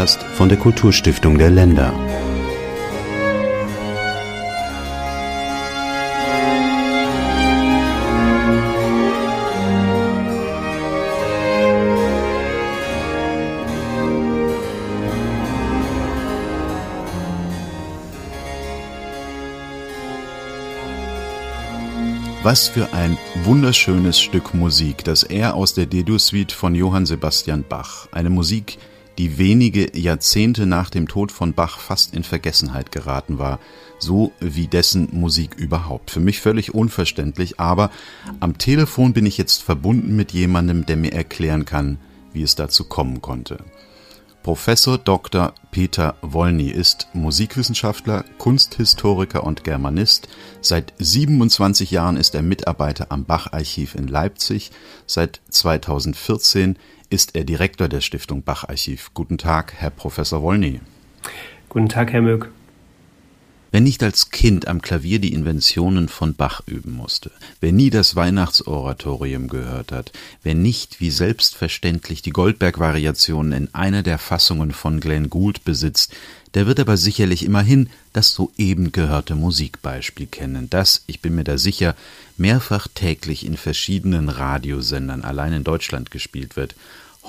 Podcast von der Kulturstiftung der Länder. Was für ein wunderschönes Stück Musik, das er aus der Dedu-Suite von Johann Sebastian Bach. Eine Musik, die wenige Jahrzehnte nach dem Tod von Bach fast in Vergessenheit geraten war, so wie dessen Musik überhaupt. Für mich völlig unverständlich, aber am Telefon bin ich jetzt verbunden mit jemandem, der mir erklären kann, wie es dazu kommen konnte. Professor Dr. Peter Wolny ist Musikwissenschaftler, Kunsthistoriker und Germanist. Seit 27 Jahren ist er Mitarbeiter am Bach-Archiv in Leipzig. Seit 2014 ist er Direktor der Stiftung Bach-Archiv. Guten Tag, Herr Professor Wolny. Guten Tag, Herr Möck. Wer nicht als Kind am Klavier die Inventionen von Bach üben musste, wer nie das Weihnachtsoratorium gehört hat, wer nicht wie selbstverständlich die Goldberg-Variationen in einer der Fassungen von Glenn Gould besitzt, der wird aber sicherlich immerhin das soeben gehörte Musikbeispiel kennen, das, ich bin mir da sicher, mehrfach täglich in verschiedenen Radiosendern allein in Deutschland gespielt wird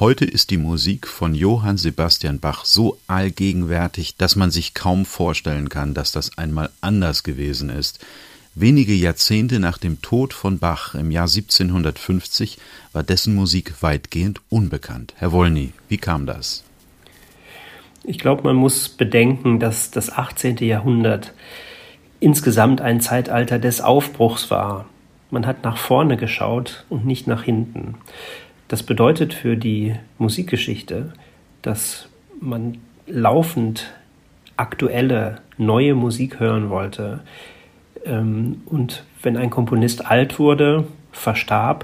Heute ist die Musik von Johann Sebastian Bach so allgegenwärtig, dass man sich kaum vorstellen kann, dass das einmal anders gewesen ist. Wenige Jahrzehnte nach dem Tod von Bach im Jahr 1750 war dessen Musik weitgehend unbekannt. Herr Wolny, wie kam das? Ich glaube, man muss bedenken, dass das 18. Jahrhundert insgesamt ein Zeitalter des Aufbruchs war. Man hat nach vorne geschaut und nicht nach hinten. Das bedeutet für die Musikgeschichte, dass man laufend aktuelle, neue Musik hören wollte. Ähm, und wenn ein Komponist alt wurde, verstarb,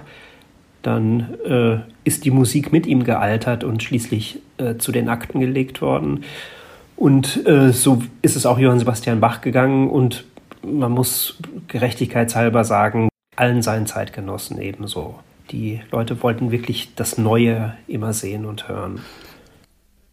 dann äh, ist die Musik mit ihm gealtert und schließlich äh, zu den Akten gelegt worden. Und äh, so ist es auch Johann Sebastian Bach gegangen und man muss gerechtigkeitshalber sagen, allen seinen Zeitgenossen ebenso. Die Leute wollten wirklich das Neue immer sehen und hören.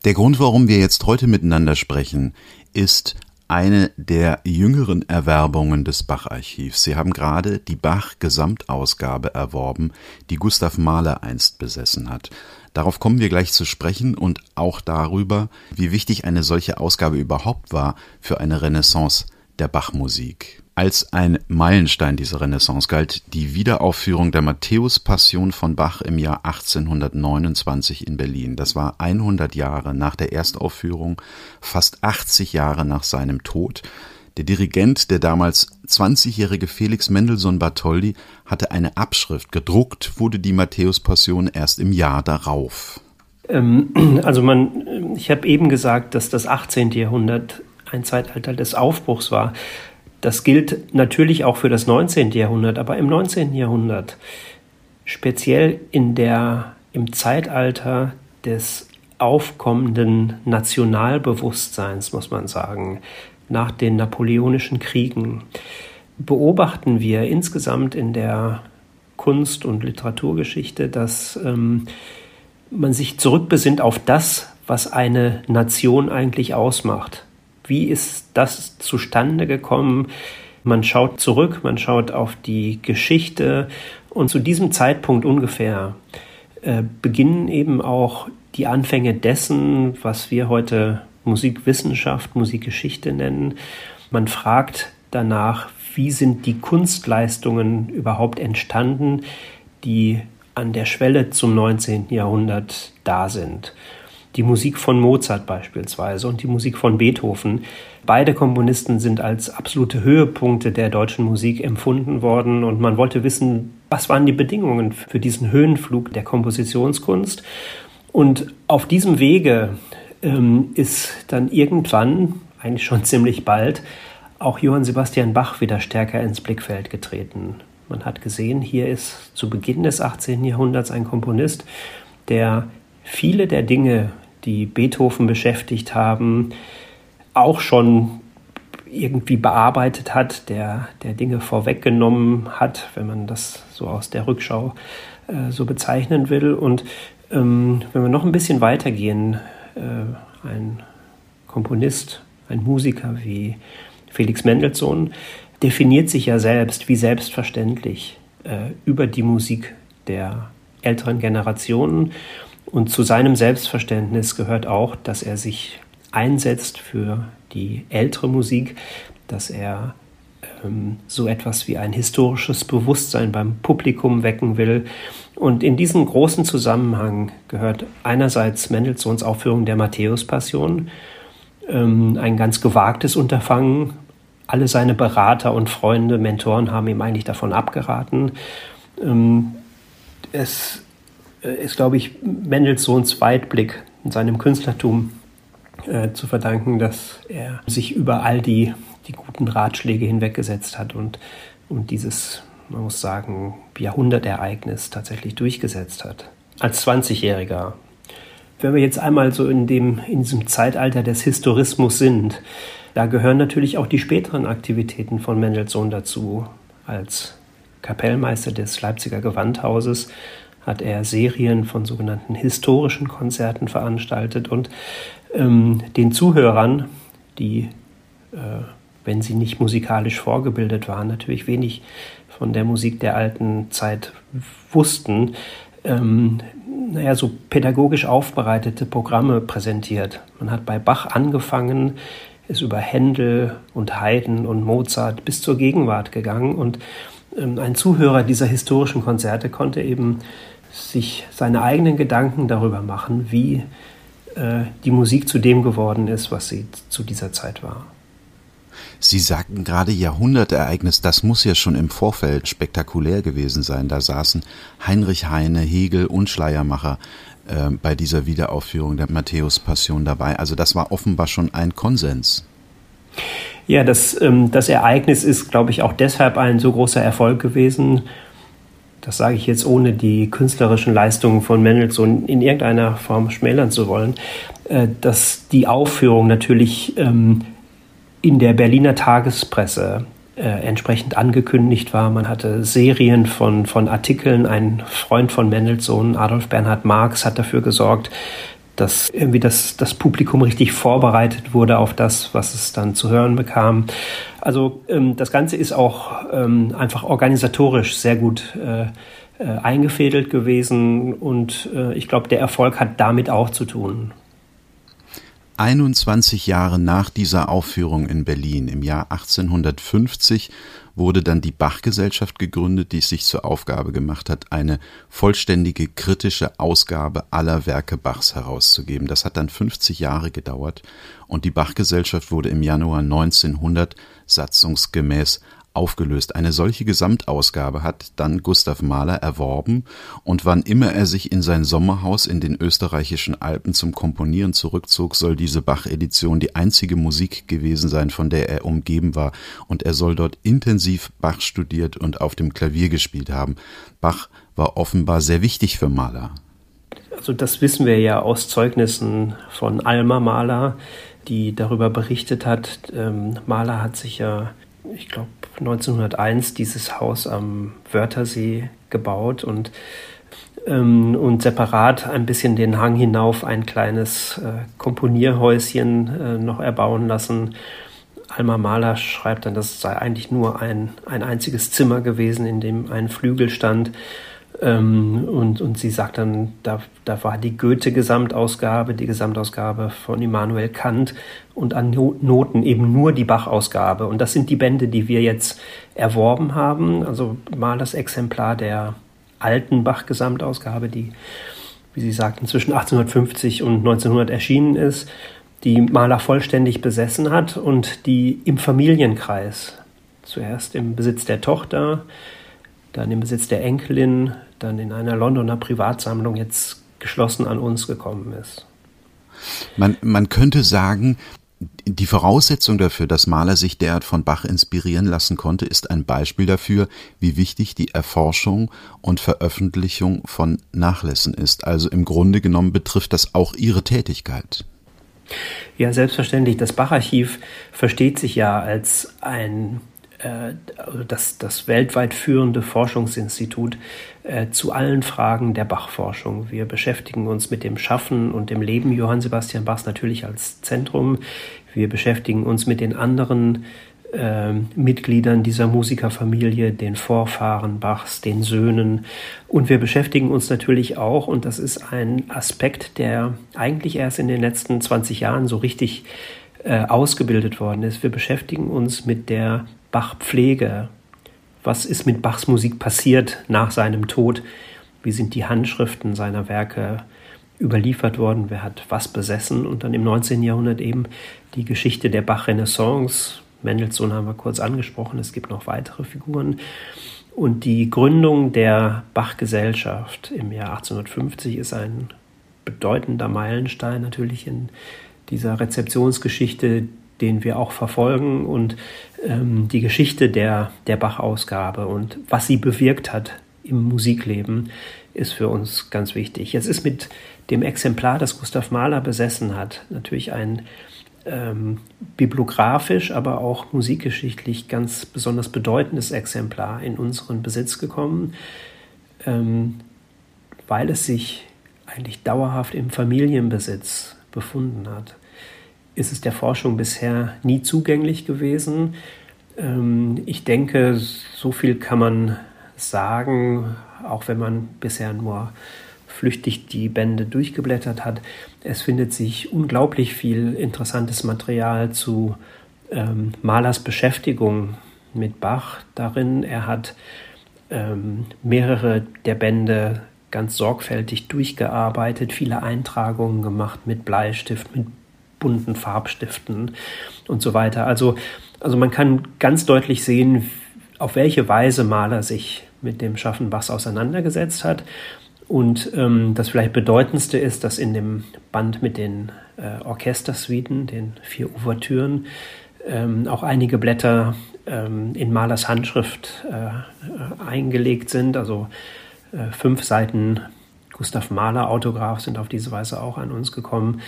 Der Grund, warum wir jetzt heute miteinander sprechen, ist eine der jüngeren Erwerbungen des Bach-Archivs. Sie haben gerade die Bach-Gesamtausgabe erworben, die Gustav Mahler einst besessen hat. Darauf kommen wir gleich zu sprechen und auch darüber, wie wichtig eine solche Ausgabe überhaupt war für eine Renaissance der Bachmusik. Als ein Meilenstein dieser Renaissance galt die Wiederaufführung der Matthäus-Passion von Bach im Jahr 1829 in Berlin. Das war 100 Jahre nach der Erstaufführung, fast 80 Jahre nach seinem Tod. Der Dirigent, der damals 20-jährige Felix Mendelssohn Bartholdy, hatte eine Abschrift. Gedruckt wurde die Matthäus-Passion erst im Jahr darauf. Ähm, also man, ich habe eben gesagt, dass das 18. Jahrhundert ein Zeitalter des Aufbruchs war. Das gilt natürlich auch für das 19. Jahrhundert, aber im 19. Jahrhundert, speziell in der, im Zeitalter des aufkommenden Nationalbewusstseins, muss man sagen, nach den napoleonischen Kriegen, beobachten wir insgesamt in der Kunst- und Literaturgeschichte, dass ähm, man sich zurückbesinnt auf das, was eine Nation eigentlich ausmacht. Wie ist das zustande gekommen? Man schaut zurück, man schaut auf die Geschichte und zu diesem Zeitpunkt ungefähr äh, beginnen eben auch die Anfänge dessen, was wir heute Musikwissenschaft, Musikgeschichte nennen. Man fragt danach, wie sind die Kunstleistungen überhaupt entstanden, die an der Schwelle zum 19. Jahrhundert da sind die Musik von Mozart beispielsweise und die Musik von Beethoven. Beide Komponisten sind als absolute Höhepunkte der deutschen Musik empfunden worden und man wollte wissen, was waren die Bedingungen für diesen Höhenflug der Kompositionskunst. Und auf diesem Wege ähm, ist dann irgendwann, eigentlich schon ziemlich bald, auch Johann Sebastian Bach wieder stärker ins Blickfeld getreten. Man hat gesehen, hier ist zu Beginn des 18. Jahrhunderts ein Komponist, der viele der Dinge, die Beethoven beschäftigt haben, auch schon irgendwie bearbeitet hat, der, der Dinge vorweggenommen hat, wenn man das so aus der Rückschau äh, so bezeichnen will. Und ähm, wenn wir noch ein bisschen weitergehen, äh, ein Komponist, ein Musiker wie Felix Mendelssohn, definiert sich ja selbst wie selbstverständlich äh, über die Musik der älteren Generationen. Und zu seinem Selbstverständnis gehört auch, dass er sich einsetzt für die ältere Musik, dass er ähm, so etwas wie ein historisches Bewusstsein beim Publikum wecken will. Und in diesen großen Zusammenhang gehört einerseits Mendelssohns Aufführung der Matthäus-Passion, ähm, ein ganz gewagtes Unterfangen. Alle seine Berater und Freunde, Mentoren haben ihm eigentlich davon abgeraten. Ähm, es ist, glaube ich, Mendelssohns Weitblick in seinem Künstlertum äh, zu verdanken, dass er sich über all die, die guten Ratschläge hinweggesetzt hat und, und dieses, man muss sagen, Jahrhundertereignis tatsächlich durchgesetzt hat. Als 20-Jähriger. Wenn wir jetzt einmal so in, dem, in diesem Zeitalter des Historismus sind, da gehören natürlich auch die späteren Aktivitäten von Mendelssohn dazu. Als Kapellmeister des Leipziger Gewandhauses hat er Serien von sogenannten historischen Konzerten veranstaltet und ähm, den Zuhörern, die, äh, wenn sie nicht musikalisch vorgebildet waren, natürlich wenig von der Musik der alten Zeit wussten, ähm, naja, so pädagogisch aufbereitete Programme präsentiert. Man hat bei Bach angefangen, ist über Händel und Haydn und Mozart bis zur Gegenwart gegangen und ähm, ein Zuhörer dieser historischen Konzerte konnte eben sich seine eigenen Gedanken darüber machen, wie äh, die Musik zu dem geworden ist, was sie zu dieser Zeit war. Sie sagten gerade Jahrhundertereignis, das muss ja schon im Vorfeld spektakulär gewesen sein. Da saßen Heinrich Heine, Hegel und Schleiermacher äh, bei dieser Wiederaufführung der Matthäus-Passion dabei. Also das war offenbar schon ein Konsens. Ja, das, ähm, das Ereignis ist, glaube ich, auch deshalb ein so großer Erfolg gewesen, das sage ich jetzt ohne die künstlerischen Leistungen von Mendelssohn in irgendeiner Form schmälern zu wollen, äh, dass die Aufführung natürlich ähm, in der Berliner Tagespresse äh, entsprechend angekündigt war. Man hatte Serien von, von Artikeln. Ein Freund von Mendelssohn, Adolf Bernhard Marx, hat dafür gesorgt, dass irgendwie das, das Publikum richtig vorbereitet wurde auf das, was es dann zu hören bekam. Also ähm, das Ganze ist auch ähm, einfach organisatorisch sehr gut äh, äh, eingefädelt gewesen und äh, ich glaube, der Erfolg hat damit auch zu tun. 21 Jahre nach dieser Aufführung in Berlin im Jahr 1850 wurde dann die Bach-Gesellschaft gegründet, die es sich zur Aufgabe gemacht hat, eine vollständige kritische Ausgabe aller Werke Bachs herauszugeben. Das hat dann 50 Jahre gedauert und die Bach-Gesellschaft wurde im Januar 1900 satzungsgemäß aufgelöst. Eine solche Gesamtausgabe hat dann Gustav Mahler erworben und wann immer er sich in sein Sommerhaus in den österreichischen Alpen zum Komponieren zurückzog, soll diese Bach-Edition die einzige Musik gewesen sein, von der er umgeben war und er soll dort intensiv Bach studiert und auf dem Klavier gespielt haben. Bach war offenbar sehr wichtig für Mahler. Also das wissen wir ja aus Zeugnissen von Alma Mahler, die darüber berichtet hat. Ähm, Mahler hat sich ja ich glaube, 1901 dieses Haus am Wörthersee gebaut und, ähm, und separat ein bisschen den Hang hinauf ein kleines äh, Komponierhäuschen äh, noch erbauen lassen. Alma Mahler schreibt dann, das sei eigentlich nur ein, ein einziges Zimmer gewesen, in dem ein Flügel stand. Ähm, und, und sie sagt dann, da, da war die Goethe-Gesamtausgabe, die Gesamtausgabe von Immanuel Kant und an Noten eben nur die Bach-Ausgabe. Und das sind die Bände, die wir jetzt erworben haben. Also mal das Exemplar der alten Bach-Gesamtausgabe, die, wie sie sagten, zwischen 1850 und 1900 erschienen ist, die Maler vollständig besessen hat und die im Familienkreis, zuerst im Besitz der Tochter, dann im Besitz der Enkelin, dann in einer Londoner Privatsammlung jetzt geschlossen an uns gekommen ist. Man, man könnte sagen, die Voraussetzung dafür, dass Mahler sich derart von Bach inspirieren lassen konnte, ist ein Beispiel dafür, wie wichtig die Erforschung und Veröffentlichung von Nachlässen ist. Also im Grunde genommen betrifft das auch Ihre Tätigkeit. Ja, selbstverständlich. Das Bacharchiv versteht sich ja als ein das, das weltweit führende Forschungsinstitut äh, zu allen Fragen der Bachforschung. Wir beschäftigen uns mit dem Schaffen und dem Leben Johann Sebastian Bachs natürlich als Zentrum. Wir beschäftigen uns mit den anderen äh, Mitgliedern dieser Musikerfamilie, den Vorfahren Bachs, den Söhnen. Und wir beschäftigen uns natürlich auch, und das ist ein Aspekt, der eigentlich erst in den letzten 20 Jahren so richtig äh, ausgebildet worden ist. Wir beschäftigen uns mit der Bachpflege. Was ist mit Bachs Musik passiert nach seinem Tod? Wie sind die Handschriften seiner Werke überliefert worden? Wer hat was besessen? Und dann im 19. Jahrhundert eben die Geschichte der Bach-Renaissance. Mendelssohn haben wir kurz angesprochen. Es gibt noch weitere Figuren. Und die Gründung der Bach-Gesellschaft im Jahr 1850 ist ein bedeutender Meilenstein natürlich in dieser Rezeptionsgeschichte, den wir auch verfolgen und ähm, die Geschichte der, der Bach-Ausgabe und was sie bewirkt hat im Musikleben, ist für uns ganz wichtig. Jetzt ist mit dem Exemplar, das Gustav Mahler besessen hat, natürlich ein ähm, bibliografisch, aber auch musikgeschichtlich ganz besonders bedeutendes Exemplar in unseren Besitz gekommen, ähm, weil es sich eigentlich dauerhaft im Familienbesitz befunden hat, ist es der Forschung bisher nie zugänglich gewesen. Ähm, ich denke, so viel kann man sagen, auch wenn man bisher nur flüchtig die Bände durchgeblättert hat. Es findet sich unglaublich viel interessantes Material zu ähm, Malers Beschäftigung mit Bach darin. Er hat ähm, mehrere der Bände ganz sorgfältig durchgearbeitet, viele Eintragungen gemacht mit Bleistift, mit bunten Farbstiften und so weiter. Also, also man kann ganz deutlich sehen, auf welche Weise Maler sich mit dem Schaffen Bachs auseinandergesetzt hat. Und ähm, das vielleicht bedeutendste ist, dass in dem Band mit den äh, Orchestersuiten, den vier Ouvertüren, ähm, auch einige Blätter ähm, in Malers Handschrift äh, eingelegt sind. Also äh, fünf Seiten Gustav Mahler Autograph sind auf diese Weise auch an uns gekommen.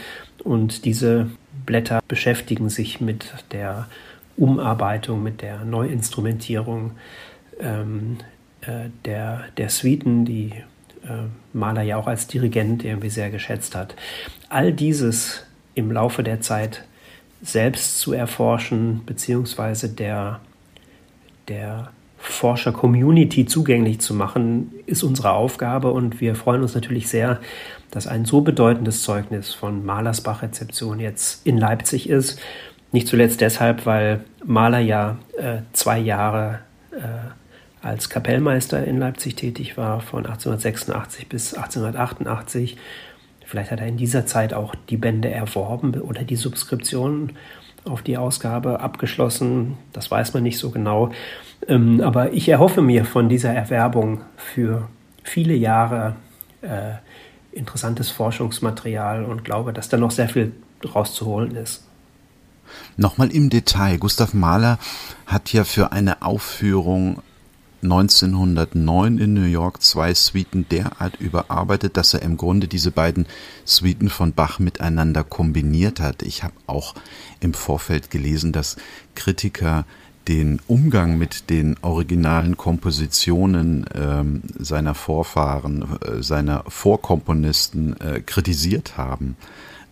Und diese Blätter beschäftigen sich mit der Umarbeitung, mit der Neuinstrumentierung ähm, äh, der, der Suiten, die äh, Mahler ja auch als Dirigent irgendwie sehr geschätzt hat. All dieses im Laufe der Zeit selbst zu erforschen, beziehungsweise der, der Forscher-Community zugänglich zu machen, ist unsere Aufgabe und wir freuen uns natürlich sehr, dass ein so bedeutendes Zeugnis von Mahlers Bach-Rezeption jetzt in Leipzig ist. Nicht zuletzt deshalb, weil Mahler ja äh, zwei Jahre äh, als Kapellmeister in Leipzig tätig war, von 1886 bis 1888. Vielleicht hat er in dieser Zeit auch die Bände erworben oder die Subskriptionen auf die Ausgabe abgeschlossen. Das weiß man nicht so genau. Ähm, aber ich erhoffe mir von dieser Erwerbung für viele Jahre äh, interessantes Forschungsmaterial und glaube, dass da noch sehr viel rauszuholen ist. Nochmal im Detail. Gustav Mahler hat ja für eine Aufführung 1909 in New York zwei Suiten derart überarbeitet, dass er im Grunde diese beiden Suiten von Bach miteinander kombiniert hat. Ich habe auch im Vorfeld gelesen, dass Kritiker den Umgang mit den originalen Kompositionen ähm, seiner Vorfahren, äh, seiner Vorkomponisten äh, kritisiert haben.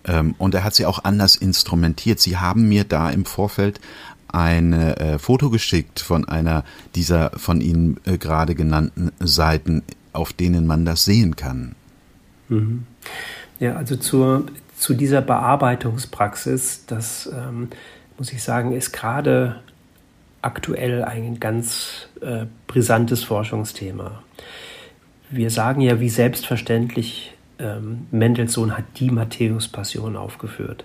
Ähm, und er hat sie auch anders instrumentiert. Sie haben mir da im Vorfeld ein äh, Foto geschickt von einer dieser von Ihnen äh, gerade genannten Seiten, auf denen man das sehen kann. Mhm. Ja, also zur, zu dieser Bearbeitungspraxis, das ähm, muss ich sagen, ist gerade aktuell ein ganz äh, brisantes Forschungsthema. Wir sagen ja, wie selbstverständlich ähm, Mendelssohn hat die Matthäus-Passion aufgeführt.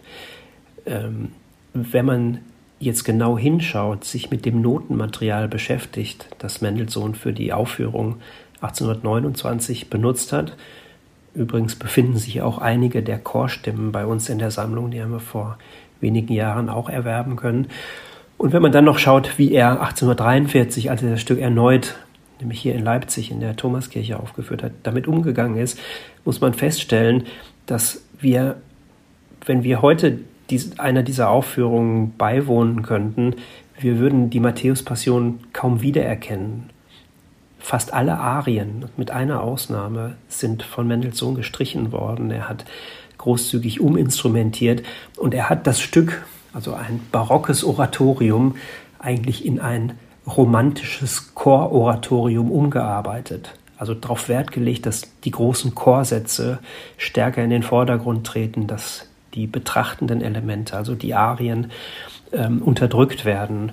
Ähm, wenn man jetzt genau hinschaut, sich mit dem Notenmaterial beschäftigt, das Mendelssohn für die Aufführung 1829 benutzt hat. Übrigens befinden sich auch einige der Chorstimmen bei uns in der Sammlung, die haben wir vor wenigen Jahren auch erwerben können. Und wenn man dann noch schaut, wie er 1843, als er das Stück erneut, nämlich hier in Leipzig in der Thomaskirche aufgeführt hat, damit umgegangen ist, muss man feststellen, dass wir, wenn wir heute dies, einer dieser Aufführungen beiwohnen könnten, wir würden die Matthäus-Passion kaum wiedererkennen. Fast alle Arien, mit einer Ausnahme, sind von Mendelssohn gestrichen worden. Er hat großzügig uminstrumentiert und er hat das Stück, also ein barockes Oratorium, eigentlich in ein romantisches Chororatorium umgearbeitet. Also darauf Wert gelegt, dass die großen Chorsätze stärker in den Vordergrund treten, dass die betrachtenden Elemente, also die Arien, ähm, unterdrückt werden.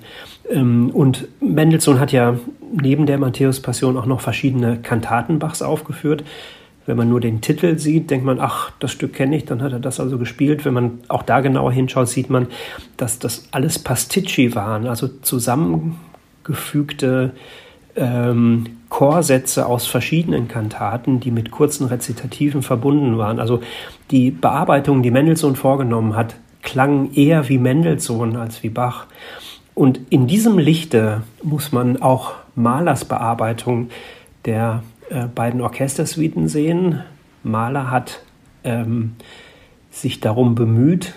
Ähm, und Mendelssohn hat ja neben der Matthäus-Passion auch noch verschiedene Kantaten Bachs aufgeführt. Wenn man nur den Titel sieht, denkt man, ach, das Stück kenne ich, dann hat er das also gespielt. Wenn man auch da genauer hinschaut, sieht man, dass das alles Pasticci waren, also zusammengefügte ähm, Chorsätze aus verschiedenen Kantaten, die mit kurzen Rezitativen verbunden waren. Also die Bearbeitung, die Mendelssohn vorgenommen hat, klangen eher wie Mendelssohn als wie Bach. Und in diesem Lichte muss man auch Mahlers Bearbeitung der äh, beiden Orchestersuiten sehen. Mahler hat ähm, sich darum bemüht,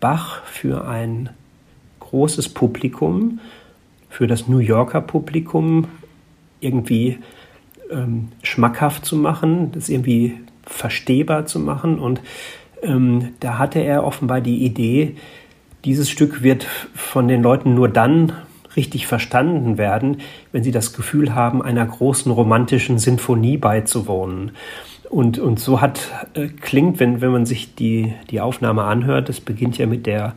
Bach für ein großes Publikum, für das New Yorker Publikum irgendwie ähm, schmackhaft zu machen, das irgendwie verstehbar zu machen. Und ähm, da hatte er offenbar die Idee, dieses Stück wird von den Leuten nur dann richtig verstanden werden, wenn sie das Gefühl haben, einer großen romantischen Sinfonie beizuwohnen. Und, und so hat, äh, klingt, wenn, wenn man sich die, die Aufnahme anhört, es beginnt ja mit der,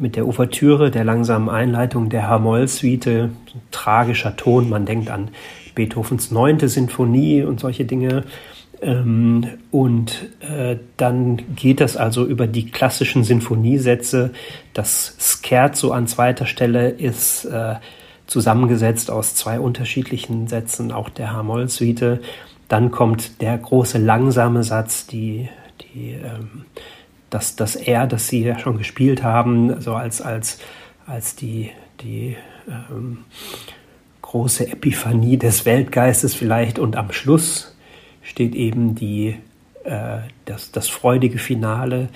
mit der Ouvertüre, der langsamen Einleitung der Hamoll-Suite, tragischer Ton, man denkt an Beethovens neunte Sinfonie und solche Dinge. Ähm, und äh, dann geht das also über die klassischen Sinfoniesätze. Das Scherzo an zweiter Stelle ist äh, zusammengesetzt aus zwei unterschiedlichen Sätzen, auch der H-Moll-Suite. Dann kommt der große langsame Satz, die, die, ähm, das, das R, das Sie ja schon gespielt haben, so als, als, als die, die ähm, große Epiphanie des Weltgeistes vielleicht. Und am Schluss steht eben die, äh, das, das freudige Finale,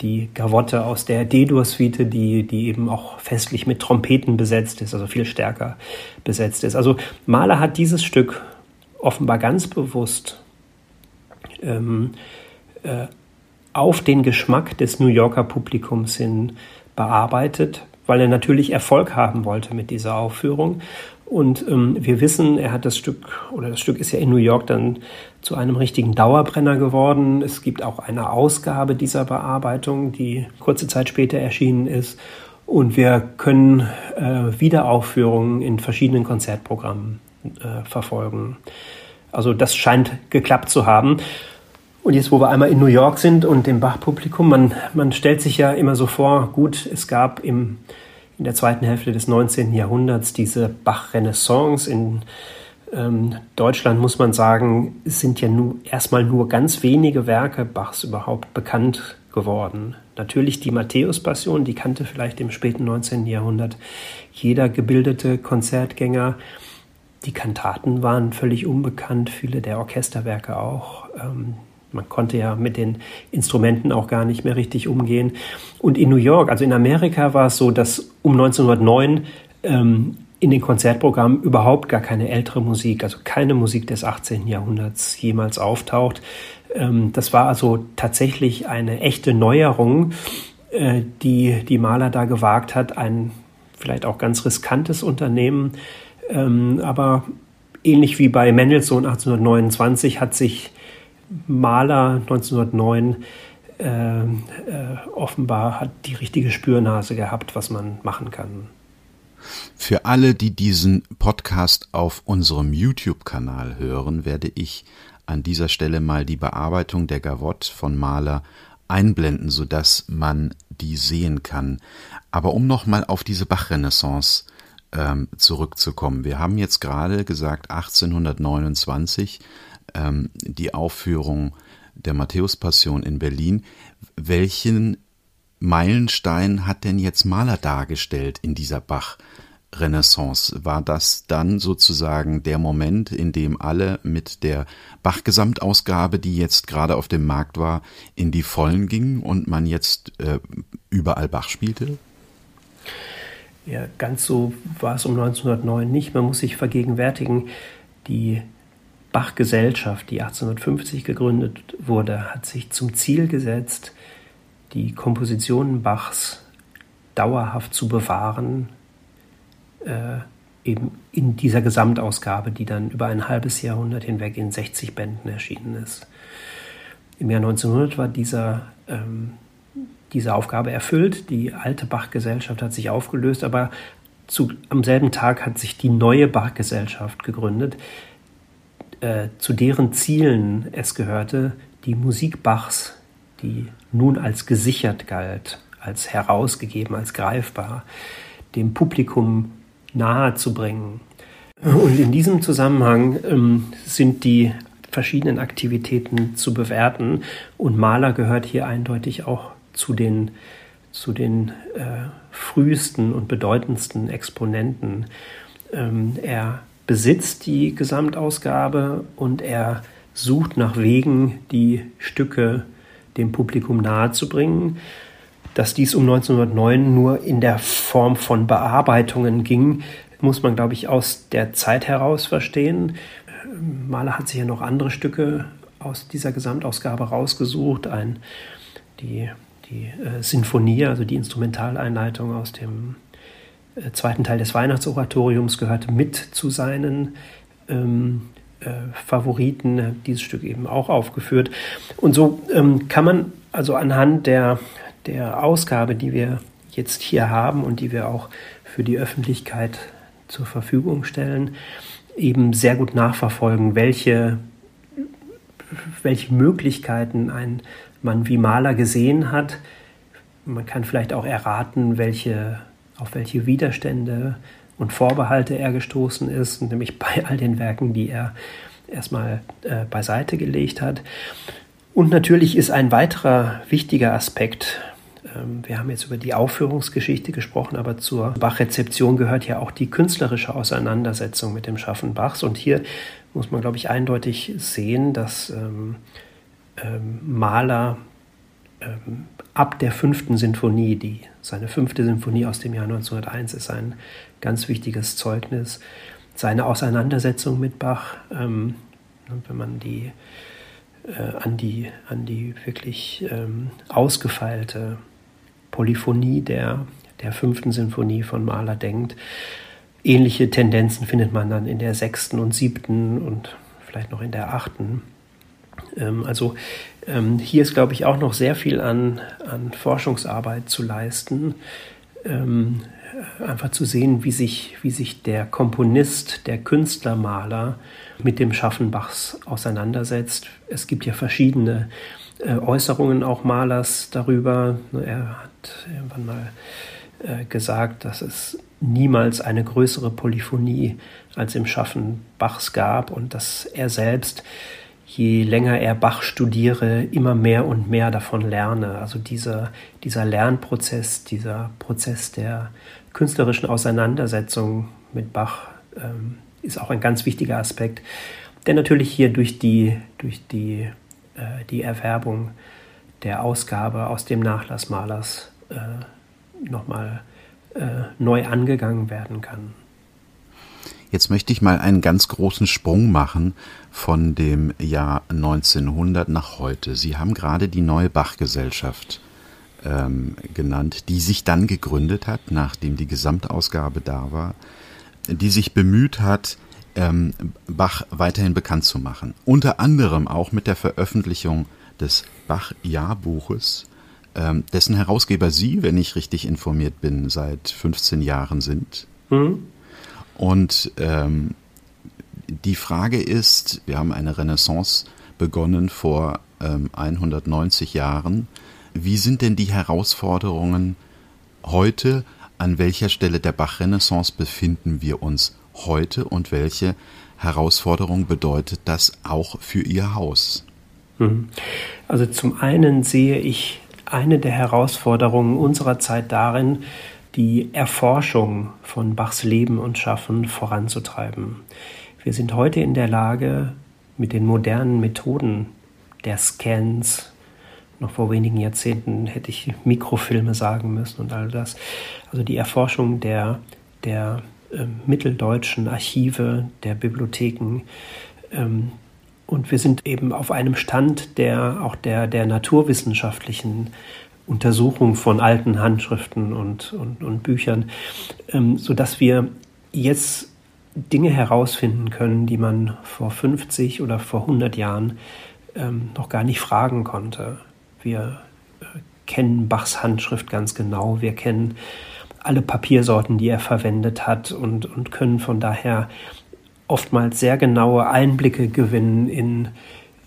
die Gavotte aus der D-Dur-Suite, die, die eben auch festlich mit Trompeten besetzt ist, also viel stärker besetzt ist. Also Mahler hat dieses Stück offenbar ganz bewusst ähm, äh, auf den Geschmack des New Yorker Publikums hin bearbeitet, weil er natürlich Erfolg haben wollte mit dieser Aufführung und ähm, wir wissen, er hat das Stück, oder das Stück ist ja in New York dann zu einem richtigen Dauerbrenner geworden. Es gibt auch eine Ausgabe dieser Bearbeitung, die kurze Zeit später erschienen ist. Und wir können äh, Wiederaufführungen in verschiedenen Konzertprogrammen äh, verfolgen. Also das scheint geklappt zu haben. Und jetzt, wo wir einmal in New York sind und dem Bach-Publikum, man, man stellt sich ja immer so vor, gut, es gab im in der zweiten Hälfte des 19. Jahrhunderts diese Bach-Renaissance. In ähm, Deutschland muss man sagen, sind ja nur, erstmal nur ganz wenige Werke Bachs überhaupt bekannt geworden. Natürlich die Matthäus-Passion, die kannte vielleicht im späten 19. Jahrhundert jeder gebildete Konzertgänger. Die Kantaten waren völlig unbekannt, viele der Orchesterwerke auch. Ähm, man konnte ja mit den Instrumenten auch gar nicht mehr richtig umgehen. Und in New York, also in Amerika, war es so, dass um 1909 ähm, in den Konzertprogrammen überhaupt gar keine ältere Musik, also keine Musik des 18. Jahrhunderts jemals auftaucht. Ähm, das war also tatsächlich eine echte Neuerung, äh, die die Maler da gewagt hat. Ein vielleicht auch ganz riskantes Unternehmen, ähm, aber ähnlich wie bei Mendelssohn 1829 hat sich Maler 1909 äh, äh, offenbar hat die richtige Spürnase gehabt, was man machen kann. Für alle, die diesen Podcast auf unserem YouTube-Kanal hören, werde ich an dieser Stelle mal die Bearbeitung der Gavotte von Mahler einblenden, sodass man die sehen kann. Aber um nochmal auf diese Bach-Renaissance ähm, zurückzukommen. Wir haben jetzt gerade gesagt 1829 ähm, die Aufführung der Matthäus-Passion in Berlin. Welchen Meilenstein hat denn jetzt Mahler dargestellt in dieser Bach? Renaissance. War das dann sozusagen der Moment, in dem alle mit der Bach-Gesamtausgabe, die jetzt gerade auf dem Markt war, in die Vollen gingen und man jetzt äh, überall Bach spielte? Ja, ganz so war es um 1909 nicht. Man muss sich vergegenwärtigen, die Bach-Gesellschaft, die 1850 gegründet wurde, hat sich zum Ziel gesetzt, die Kompositionen Bachs dauerhaft zu bewahren, äh, eben in dieser Gesamtausgabe, die dann über ein halbes Jahrhundert hinweg in 60 Bänden erschienen ist. Im Jahr 1900 war dieser, ähm, diese Aufgabe erfüllt. Die alte Bach-Gesellschaft hat sich aufgelöst, aber zu, am selben Tag hat sich die neue Bach-Gesellschaft gegründet, äh, zu deren Zielen es gehörte, die Musik Bachs, die nun als gesichert galt, als herausgegeben, als greifbar, dem Publikum nahe zu bringen. Und in diesem Zusammenhang ähm, sind die verschiedenen Aktivitäten zu bewerten. Und Mahler gehört hier eindeutig auch zu den, zu den äh, frühesten und bedeutendsten Exponenten. Ähm, er besitzt die Gesamtausgabe und er sucht nach Wegen, die Stücke dem Publikum nahezubringen dass dies um 1909 nur in der Form von Bearbeitungen ging, muss man, glaube ich, aus der Zeit heraus verstehen. Mahler hat sich ja noch andere Stücke aus dieser Gesamtausgabe rausgesucht. Ein, die die äh, Sinfonie, also die Instrumentaleinleitung aus dem zweiten Teil des Weihnachtsoratoriums, gehörte mit zu seinen ähm, äh, Favoriten. Dieses Stück eben auch aufgeführt. Und so ähm, kann man also anhand der der Ausgabe, die wir jetzt hier haben und die wir auch für die Öffentlichkeit zur Verfügung stellen, eben sehr gut nachverfolgen, welche, welche Möglichkeiten ein Mann wie Maler gesehen hat. Man kann vielleicht auch erraten, welche, auf welche Widerstände und Vorbehalte er gestoßen ist, nämlich bei all den Werken, die er erstmal äh, beiseite gelegt hat. Und natürlich ist ein weiterer wichtiger Aspekt ähm, wir haben jetzt über die Aufführungsgeschichte gesprochen, aber zur Bach-Rezeption gehört ja auch die künstlerische Auseinandersetzung mit dem Schaffen Bachs. Und hier muss man, glaube ich, eindeutig sehen, dass ähm, ähm, Mahler ähm, ab der fünften Sinfonie, die seine fünfte Sinfonie aus dem Jahr 1901 ist ein ganz wichtiges Zeugnis, seine Auseinandersetzung mit Bach, ähm, wenn man die äh, an die, an die wirklich ähm, ausgefeilte Polyphonie der, der fünften Sinfonie von Mahler denkt. Ähnliche Tendenzen findet man dann in der sechsten und siebten und vielleicht noch in der achten. Ähm, also ähm, hier ist, glaube ich, auch noch sehr viel an, an Forschungsarbeit zu leisten. Ähm, einfach zu sehen, wie sich, wie sich der Komponist, der Künstlermaler mit dem Schaffen Bachs auseinandersetzt. Es gibt ja verschiedene äh, Äußerungen auch Malers darüber. Er hat irgendwann mal äh, gesagt, dass es niemals eine größere Polyphonie als im Schaffen Bachs gab und dass er selbst, je länger er Bach studiere, immer mehr und mehr davon lerne. Also dieser, dieser Lernprozess, dieser Prozess der künstlerischen Auseinandersetzung mit Bach ähm, ist auch ein ganz wichtiger Aspekt, der natürlich hier durch die, durch die äh, die Erwerbung der Ausgabe aus dem Nachlass Malers äh, nochmal äh, neu angegangen werden kann. Jetzt möchte ich mal einen ganz großen Sprung machen von dem Jahr 1900 nach heute. Sie haben gerade die neue Bach-Gesellschaft ähm, genannt, die sich dann gegründet hat, nachdem die Gesamtausgabe da war, die sich bemüht hat, ähm, Bach weiterhin bekannt zu machen. Unter anderem auch mit der Veröffentlichung des Bach-Jahrbuches, ähm, dessen Herausgeber Sie, wenn ich richtig informiert bin, seit 15 Jahren sind. Mhm. Und ähm, die Frage ist, wir haben eine Renaissance begonnen vor ähm, 190 Jahren. Wie sind denn die Herausforderungen heute? An welcher Stelle der Bach-Renaissance befinden wir uns heute und welche Herausforderung bedeutet das auch für Ihr Haus? Mhm. Also zum einen sehe ich eine der Herausforderungen unserer Zeit darin, die Erforschung von Bachs Leben und Schaffen voranzutreiben. Wir sind heute in der Lage, mit den modernen Methoden der Scans, noch vor wenigen Jahrzehnten hätte ich Mikrofilme sagen müssen und all das, also die Erforschung der, der äh, mitteldeutschen Archive, der Bibliotheken, ähm, und wir sind eben auf einem Stand der auch der, der naturwissenschaftlichen Untersuchung von alten Handschriften und, und, und Büchern, ähm, sodass wir jetzt Dinge herausfinden können, die man vor 50 oder vor 100 Jahren ähm, noch gar nicht fragen konnte. Wir äh, kennen Bachs Handschrift ganz genau, wir kennen alle Papiersorten, die er verwendet hat und, und können von daher oftmals sehr genaue Einblicke gewinnen in,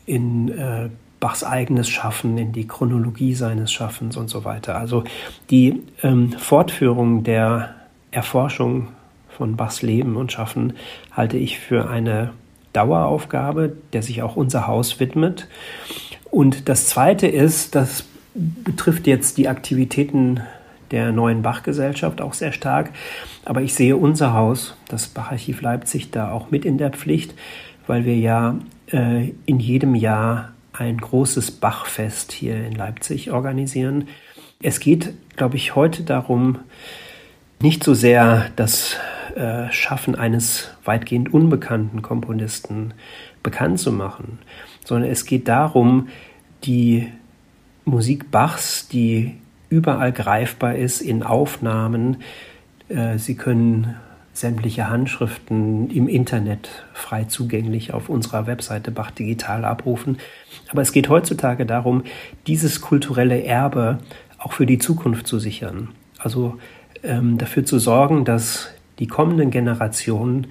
in äh, Bachs eigenes Schaffen, in die Chronologie seines Schaffens und so weiter. Also die ähm, Fortführung der Erforschung von Bachs Leben und Schaffen halte ich für eine Daueraufgabe, der sich auch unser Haus widmet. Und das Zweite ist, das betrifft jetzt die Aktivitäten der neuen Bachgesellschaft auch sehr stark. Aber ich sehe unser Haus, das Bacharchiv Leipzig, da auch mit in der Pflicht, weil wir ja äh, in jedem Jahr ein großes Bachfest hier in Leipzig organisieren. Es geht, glaube ich, heute darum, nicht so sehr das äh, Schaffen eines weitgehend unbekannten Komponisten bekannt zu machen, sondern es geht darum, die Musik Bachs, die überall greifbar ist in Aufnahmen. Äh, Sie können sämtliche Handschriften im Internet frei zugänglich auf unserer Webseite Bach Digital abrufen. Aber es geht heutzutage darum, dieses kulturelle Erbe auch für die Zukunft zu sichern. Also ähm, dafür zu sorgen, dass die kommenden Generationen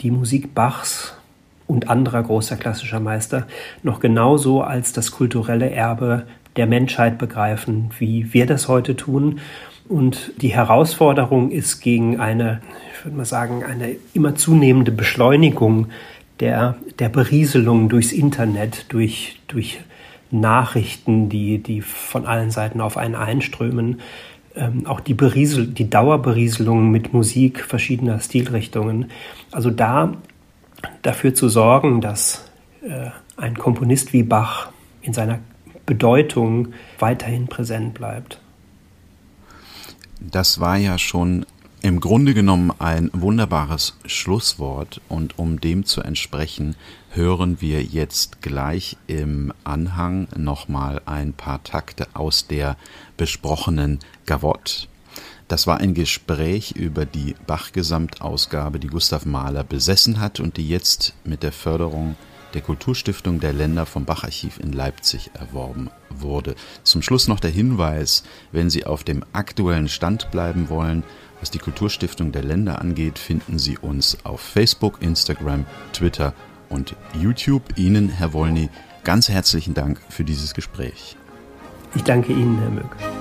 die Musik Bachs und anderer großer klassischer Meister noch genauso als das kulturelle Erbe der Menschheit begreifen, wie wir das heute tun. Und die Herausforderung ist gegen eine, würde mal sagen, eine immer zunehmende Beschleunigung der, der Berieselung durchs Internet, durch, durch Nachrichten, die, die von allen Seiten auf einen einströmen. Ähm, auch die, Beriesel, die Dauerberieselung mit Musik verschiedener Stilrichtungen. Also da dafür zu sorgen, dass äh, ein Komponist wie Bach in seiner Bedeutung weiterhin präsent bleibt. Das war ja schon im Grunde genommen ein wunderbares Schlusswort und um dem zu entsprechen, hören wir jetzt gleich im Anhang nochmal ein paar Takte aus der besprochenen Gavotte. Das war ein Gespräch über die Bach-Gesamtausgabe, die Gustav Mahler besessen hat und die jetzt mit der Förderung der Kulturstiftung der Länder vom Bacharchiv in Leipzig erworben wurde. Zum Schluss noch der Hinweis, wenn Sie auf dem aktuellen Stand bleiben wollen, was die Kulturstiftung der Länder angeht, finden Sie uns auf Facebook, Instagram, Twitter und YouTube. Ihnen, Herr Wolny, ganz herzlichen Dank für dieses Gespräch. Ich danke Ihnen, Herr Möck.